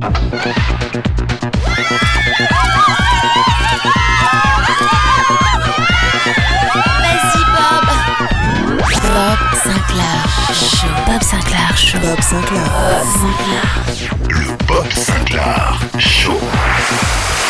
Bob. Bob Sinclair Show. Bob Sinclair Show. Bob Sinclair. Le Bob Sinclair Show.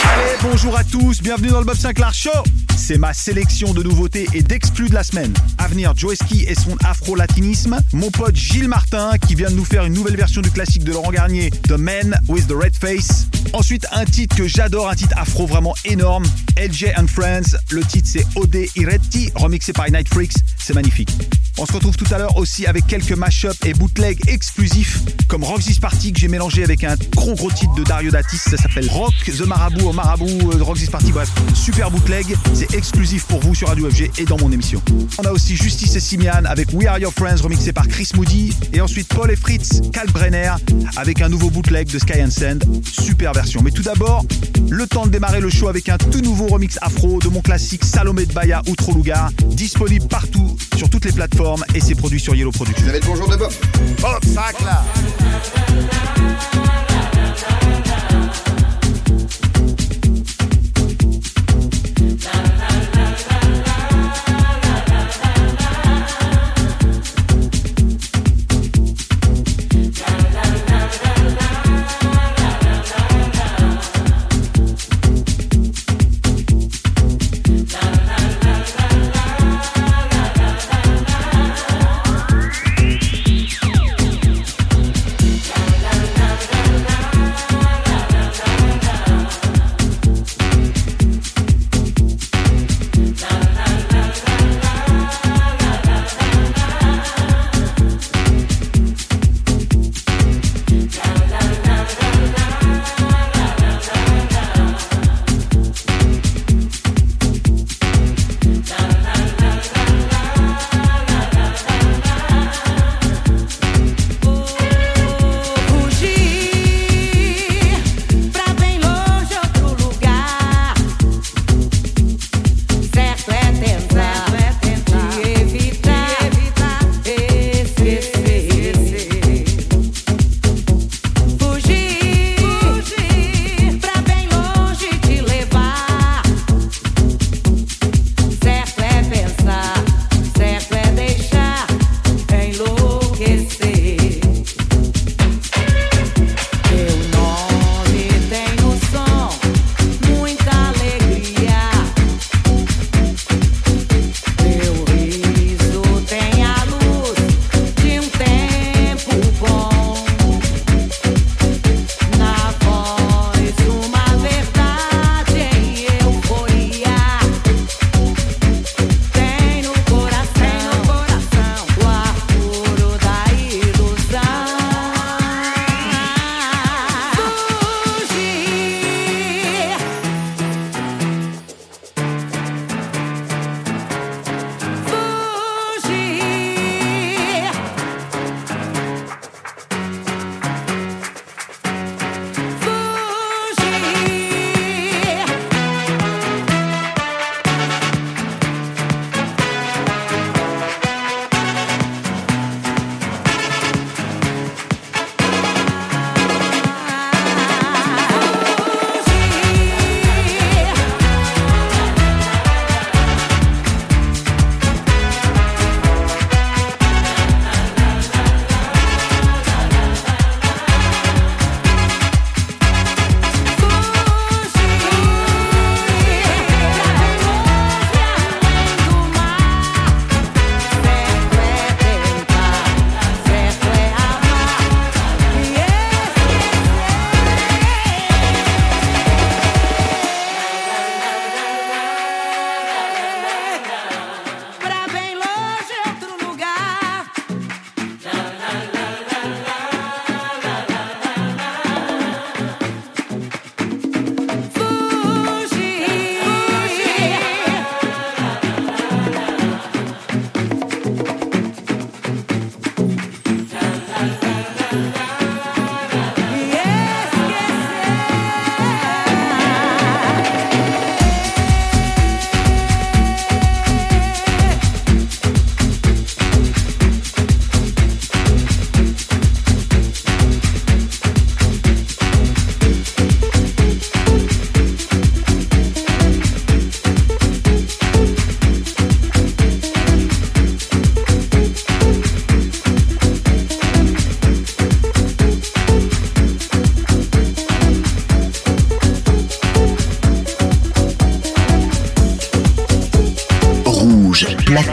Allez, bonjour à tous, bienvenue dans le Bob Sinclair Show. C'est ma sélection de nouveautés et d'exclus de la semaine. À venir, Joeski et son afro-latinisme. Mon pote Gilles Martin qui vient de nous faire une nouvelle version du classique de Laurent Garnier, The Man with the Red Face. Ensuite, un titre que j'adore, un titre afro vraiment énorme, LJ and Friends. Le titre c'est Ode Iretti, remixé par Night Freaks. C'est magnifique. On se retrouve tout à l'heure aussi avec quelques mashups et bootlegs exclusifs comme Roxy's Party que j'ai mélangé avec un gros gros titre de Dario Datis. Ça s'appelle Rock the Marabout Marabout de Roxy's Party. Bref, super bootleg. C'est exclusif pour vous sur Radio FG et dans mon émission. On a aussi Justice et Simian avec We Are Your Friends remixé par Chris Moody. Et ensuite Paul et Fritz, Kalkbrenner avec un nouveau bootleg de Sky and Sand. Super version. Mais tout d'abord, le temps de démarrer le show avec un tout nouveau remix afro de mon classique Salomé de Baya Outro Lugar. Disponible partout sur toutes les plateformes et c'est produit sur Yellow Productions. Vous avez le bonjour de Bob. Bob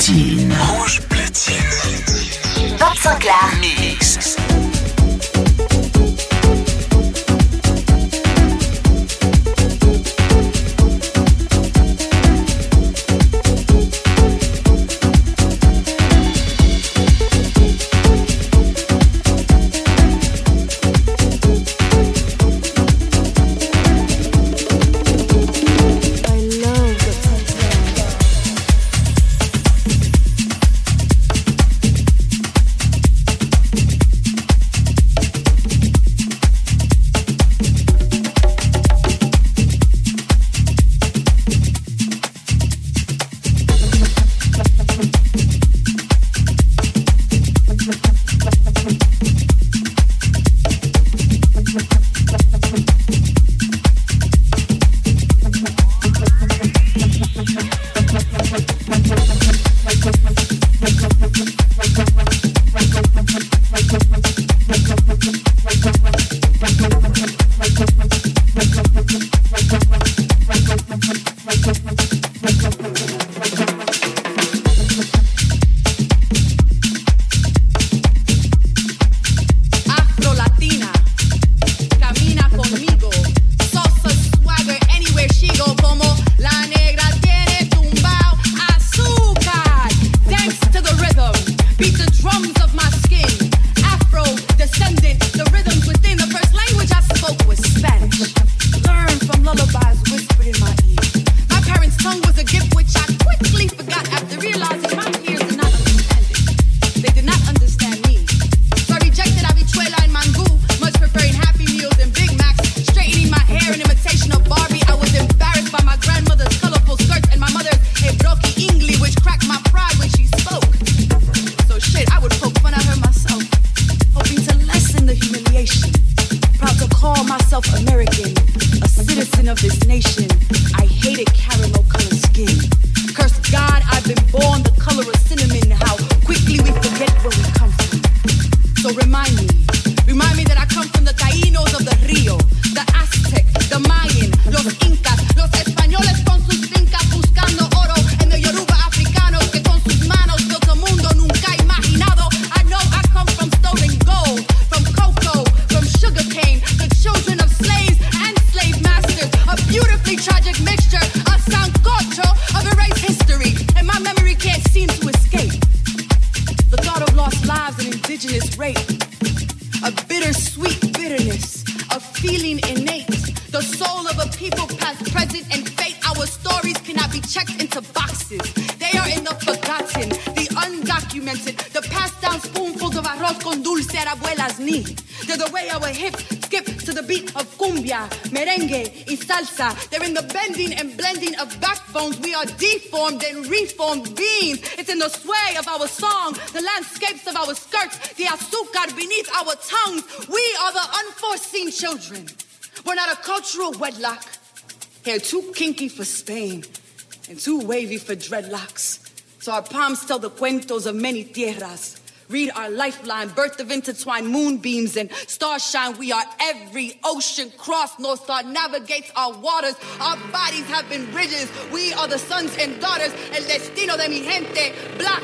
Дин. Ложь, wedlock, hair too kinky for Spain and too wavy for dreadlocks. So our palms tell the cuentos of many tierras. Read our lifeline, birth of intertwined moonbeams and starshine. We are every ocean cross, North Star navigates our waters. Our bodies have been bridges. We are the sons and daughters. El destino de mi gente, black,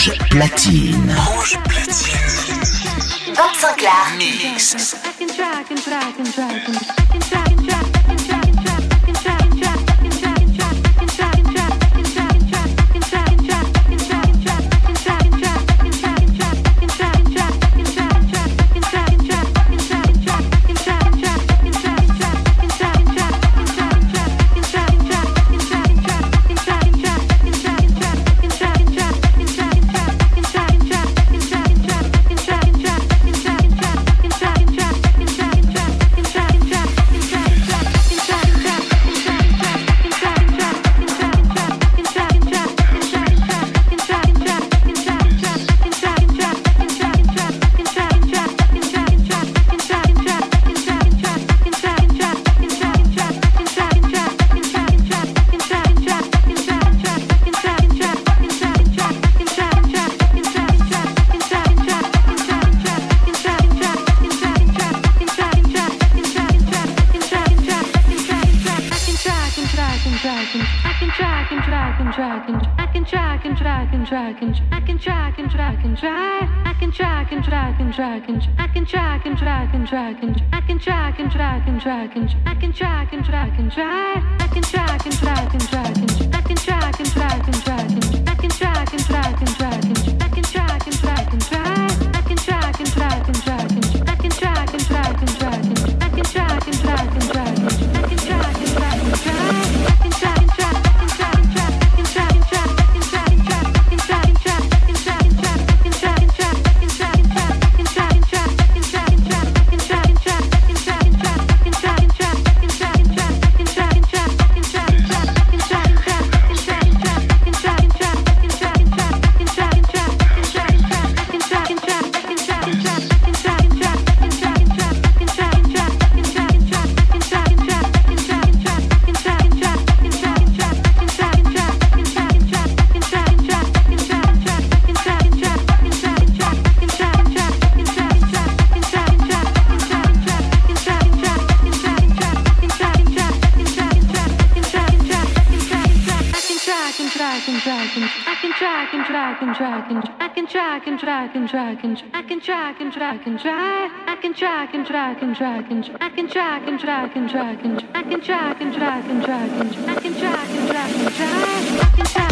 Rouge platine. Rouge platine. Vincent Clark. Mix. try, can try, can try. I can try, can try, can try, can try. I can try, can try, can try, can try. I can try, can try, can try, can try. I can try, can try, can try. I can try.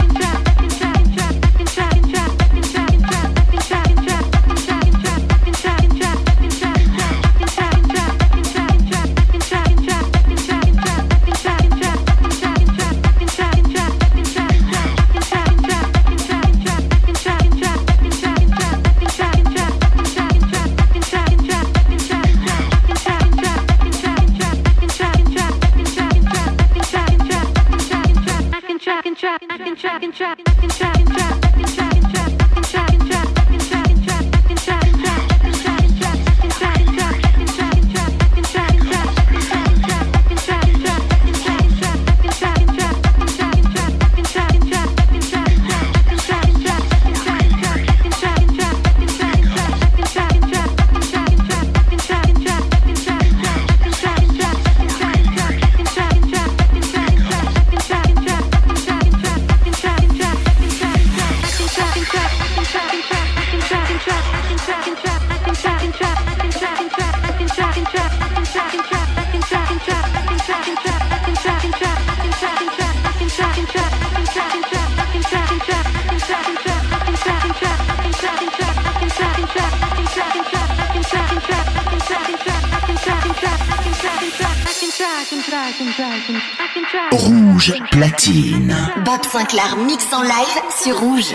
Rouge platine. Bob Sinclair mix en live sur Rouge.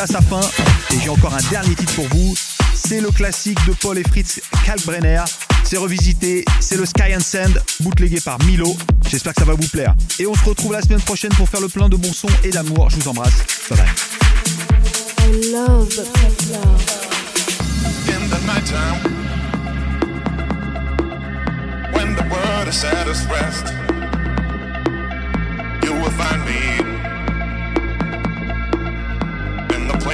Touche à sa fin et j'ai encore un dernier titre pour vous. C'est le classique de Paul et Fritz Kalkbrenner. C'est revisité, c'est le Sky and Sand, bootlegué par Milo. J'espère que ça va vous plaire. Et on se retrouve la semaine prochaine pour faire le plein de bons sons et d'amour. Je vous embrasse. Bye bye. I love In the nighttime, when the world is at its rest, you will find me